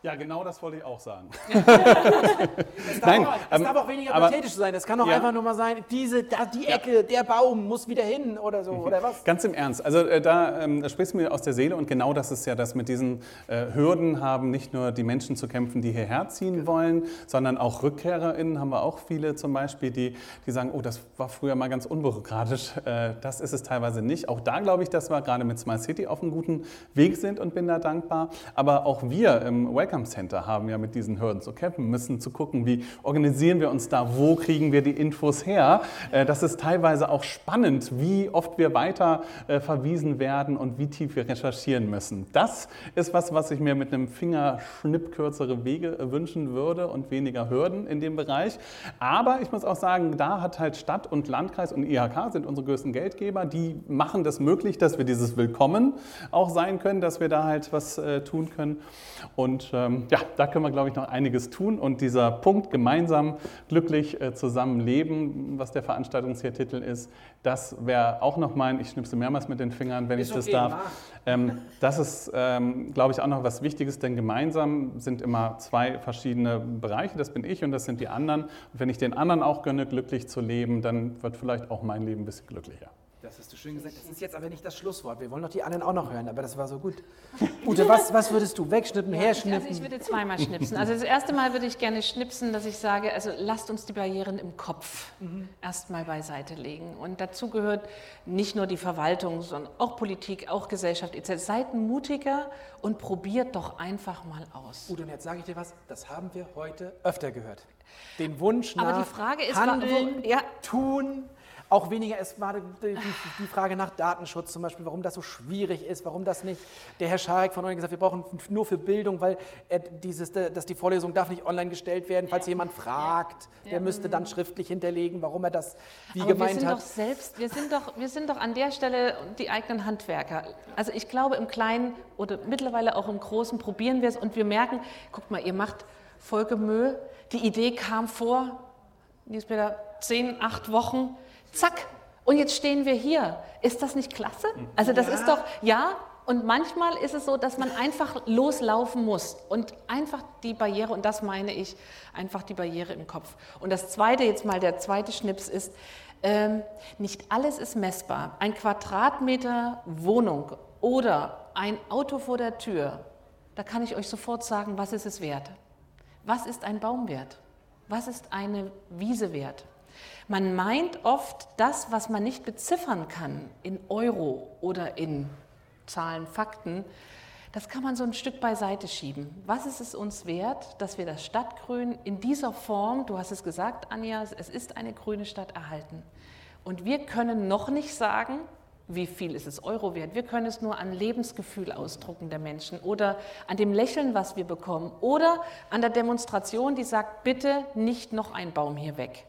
Ja, genau das wollte ich auch sagen. es darf, Nein, auch, es ähm, darf auch weniger aber, pathetisch sein. Es kann auch ja. einfach nur mal sein, diese, da, die Ecke, ja. der Baum muss wieder hin oder so, oder was? Ganz im Ernst. Also äh, da ähm, sprichst du mir aus der Seele und genau das ist ja das mit diesen äh, Hürden haben nicht nur die Menschen zu kämpfen, die hierher ziehen genau. wollen, sondern auch RückkehrerInnen haben wir auch viele zum Beispiel, die, die sagen, oh, das war früher mal ganz unbürokratisch. Äh, das ist es teilweise nicht. Auch da glaube ich, dass wir gerade mit Smart City auf einem guten Weg sind und bin da dankbar. Aber auch wir im Welcome Welcome Center haben ja mit diesen Hürden zu kämpfen, müssen zu gucken, wie organisieren wir uns da, wo kriegen wir die Infos her. Äh, das ist teilweise auch spannend, wie oft wir weiter äh, verwiesen werden und wie tief wir recherchieren müssen. Das ist was, was ich mir mit einem Fingerschnipp kürzere Wege äh, wünschen würde und weniger Hürden in dem Bereich. Aber ich muss auch sagen, da hat halt Stadt und Landkreis und IHK sind unsere größten Geldgeber, die machen das möglich, dass wir dieses Willkommen auch sein können, dass wir da halt was tun können. Und ähm, ja, da können wir, glaube ich, noch einiges tun. Und dieser Punkt, gemeinsam glücklich äh, zusammenleben, was der Veranstaltungstitel ist, das wäre auch noch mein, ich schnipse mehrmals mit den Fingern, wenn ist ich das okay, darf. Ähm, das ist, ähm, glaube ich, auch noch was Wichtiges, denn gemeinsam sind immer zwei verschiedene Bereiche. Das bin ich und das sind die anderen. Und wenn ich den anderen auch gönne, glücklich zu leben, dann wird vielleicht auch mein Leben ein bisschen glücklicher. Das hast du schön gesagt. Das ist jetzt aber nicht das Schlusswort. Wir wollen doch die anderen auch noch hören, aber das war so gut. Ute, was, was würdest du wegschnippen, herschnippen? Also ich würde zweimal schnipsen. Also das erste Mal würde ich gerne schnipsen, dass ich sage, also lasst uns die Barrieren im Kopf mhm. erstmal beiseite legen. Und dazu gehört nicht nur die Verwaltung, sondern auch Politik, auch Gesellschaft etc. Seid mutiger und probiert doch einfach mal aus. Ute, und jetzt sage ich dir was, das haben wir heute öfter gehört. Den Wunsch nach aber die Frage ist, Handeln, wo, ja. tun, auch weniger, es war die, die, Frage nach Datenschutz zum Beispiel, warum das so schwierig ist, warum das nicht, der Herr Scharek von euch gesagt, wir brauchen nur für Bildung, weil dieses, dass die Vorlesung darf nicht online gestellt werden, falls jemand fragt, der müsste dann schriftlich hinterlegen, warum er das wie Aber gemeint wir sind hat. Doch selbst, wir, sind doch, wir sind doch an der Stelle die eigenen Handwerker. Also ich glaube, im Kleinen oder mittlerweile auch im Großen probieren wir es und wir merken, guckt mal, ihr macht Folge Müll, die Idee kam vor, Nils-Peter, zehn, acht Wochen, Zack. Und jetzt stehen wir hier. Ist das nicht klasse? Also das ja. ist doch, ja, und manchmal ist es so, dass man einfach loslaufen muss und einfach die Barriere, und das meine ich, einfach die Barriere im Kopf. Und das zweite, jetzt mal der zweite Schnips ist, ähm, nicht alles ist messbar. Ein Quadratmeter Wohnung oder ein Auto vor der Tür, da kann ich euch sofort sagen, was ist es wert? Was ist ein Baum wert? Was ist eine Wiese wert? Man meint oft, das, was man nicht beziffern kann in Euro oder in Zahlen, Fakten, das kann man so ein Stück beiseite schieben. Was ist es uns wert, dass wir das Stadtgrün in dieser Form, du hast es gesagt, Anja, es ist eine grüne Stadt erhalten. Und wir können noch nicht sagen, wie viel ist es Euro wert. Wir können es nur an Lebensgefühl ausdrucken der Menschen oder an dem Lächeln, was wir bekommen oder an der Demonstration, die sagt, bitte nicht noch ein Baum hier weg.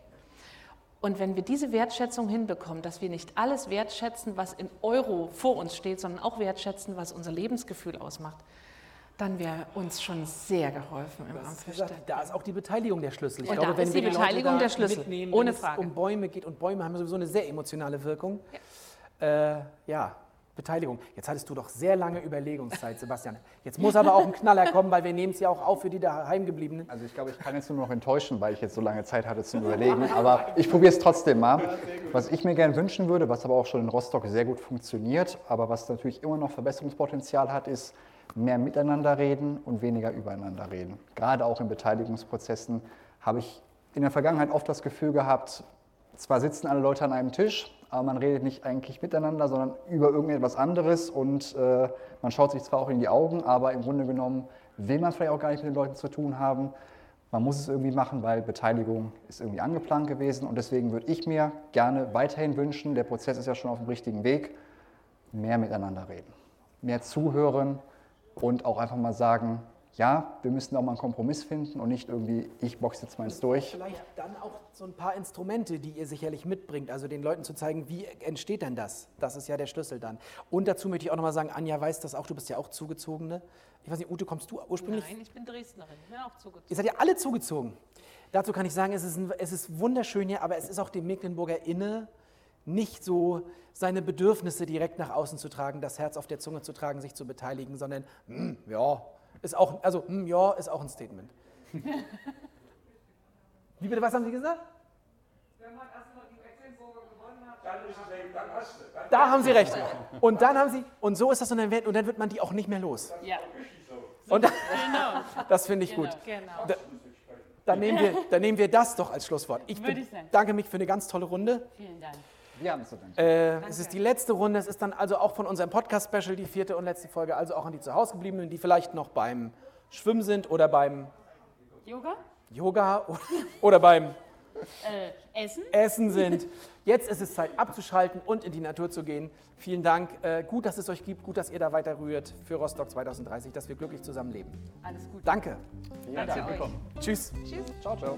Und wenn wir diese Wertschätzung hinbekommen, dass wir nicht alles wertschätzen, was in Euro vor uns steht, sondern auch wertschätzen, was unser Lebensgefühl ausmacht, dann wäre uns schon sehr geholfen im Da ist auch die Beteiligung der Schlüssel. Ich Und da ist die Beteiligung der Schlüssel, ohne wenn Frage. es um Bäume geht und Bäume haben sowieso eine sehr emotionale Wirkung. Ja. Äh, ja, Beteiligung. Jetzt hattest du doch sehr lange Überlegungszeit, Sebastian. Jetzt muss aber auch ein Knaller kommen, weil wir nehmen es ja auch auf für die daheimgebliebenen. Also ich glaube, ich kann jetzt nur noch enttäuschen, weil ich jetzt so lange Zeit hatte zum Überlegen. Aber ich probiere es trotzdem mal. Was ich mir gerne wünschen würde, was aber auch schon in Rostock sehr gut funktioniert, aber was natürlich immer noch Verbesserungspotenzial hat, ist mehr miteinander reden und weniger übereinander reden. Gerade auch in Beteiligungsprozessen habe ich in der Vergangenheit oft das Gefühl gehabt, zwar sitzen alle Leute an einem Tisch, aber man redet nicht eigentlich miteinander, sondern über irgendetwas anderes und äh, man schaut sich zwar auch in die Augen, aber im Grunde genommen will man vielleicht auch gar nicht mit den Leuten zu tun haben. Man muss es irgendwie machen, weil Beteiligung ist irgendwie angeplant gewesen und deswegen würde ich mir gerne weiterhin wünschen, der Prozess ist ja schon auf dem richtigen Weg, mehr miteinander reden, mehr zuhören und auch einfach mal sagen, ja, wir müssen auch mal einen Kompromiss finden und nicht irgendwie, ich boxe jetzt meins durch. Vielleicht dann auch so ein paar Instrumente, die ihr sicherlich mitbringt, also den Leuten zu zeigen, wie entsteht denn das? Das ist ja der Schlüssel dann. Und dazu möchte ich auch nochmal sagen, Anja weiß das auch, du bist ja auch Zugezogene. Ich weiß nicht, Ute, kommst du ursprünglich? Nein, ich bin Dresdnerin, ich bin auch zugezogen. Ihr seid ja alle zugezogen. Dazu kann ich sagen, es ist, ein, es ist wunderschön hier, aber es ist auch dem Mecklenburger inne, nicht so seine Bedürfnisse direkt nach außen zu tragen, das Herz auf der Zunge zu tragen, sich zu beteiligen, sondern hm, ja, ist auch, also hm, ja, ist auch ein Statement. Wie bitte, was haben Sie gesagt? Da haben Sie recht. Und dann haben Sie, und so ist das, und dann wird, und dann wird man die auch nicht mehr los. Ja, Und dann, genau. das finde ich gut. genau. Da, dann, nehmen wir, dann nehmen wir das doch als Schlusswort. Ich Würde ich bedanke mich für eine ganz tolle Runde. Vielen Dank. Wir haben es zu danken. Äh, es ist die letzte Runde. Es ist dann also auch von unserem Podcast-Special die vierte und letzte Folge. Also auch an die zu Hause gebliebenen, die vielleicht noch beim Schwimmen sind oder beim Yoga? Yoga oder, oder beim Äh, Essen? Essen sind. Jetzt ist es Zeit abzuschalten und in die Natur zu gehen. Vielen Dank. Äh, gut, dass es euch gibt. Gut, dass ihr da weiter rührt für Rostock 2030, dass wir glücklich zusammenleben. Alles gut. Danke. Herzlich willkommen. Tschüss. Ciao, ciao.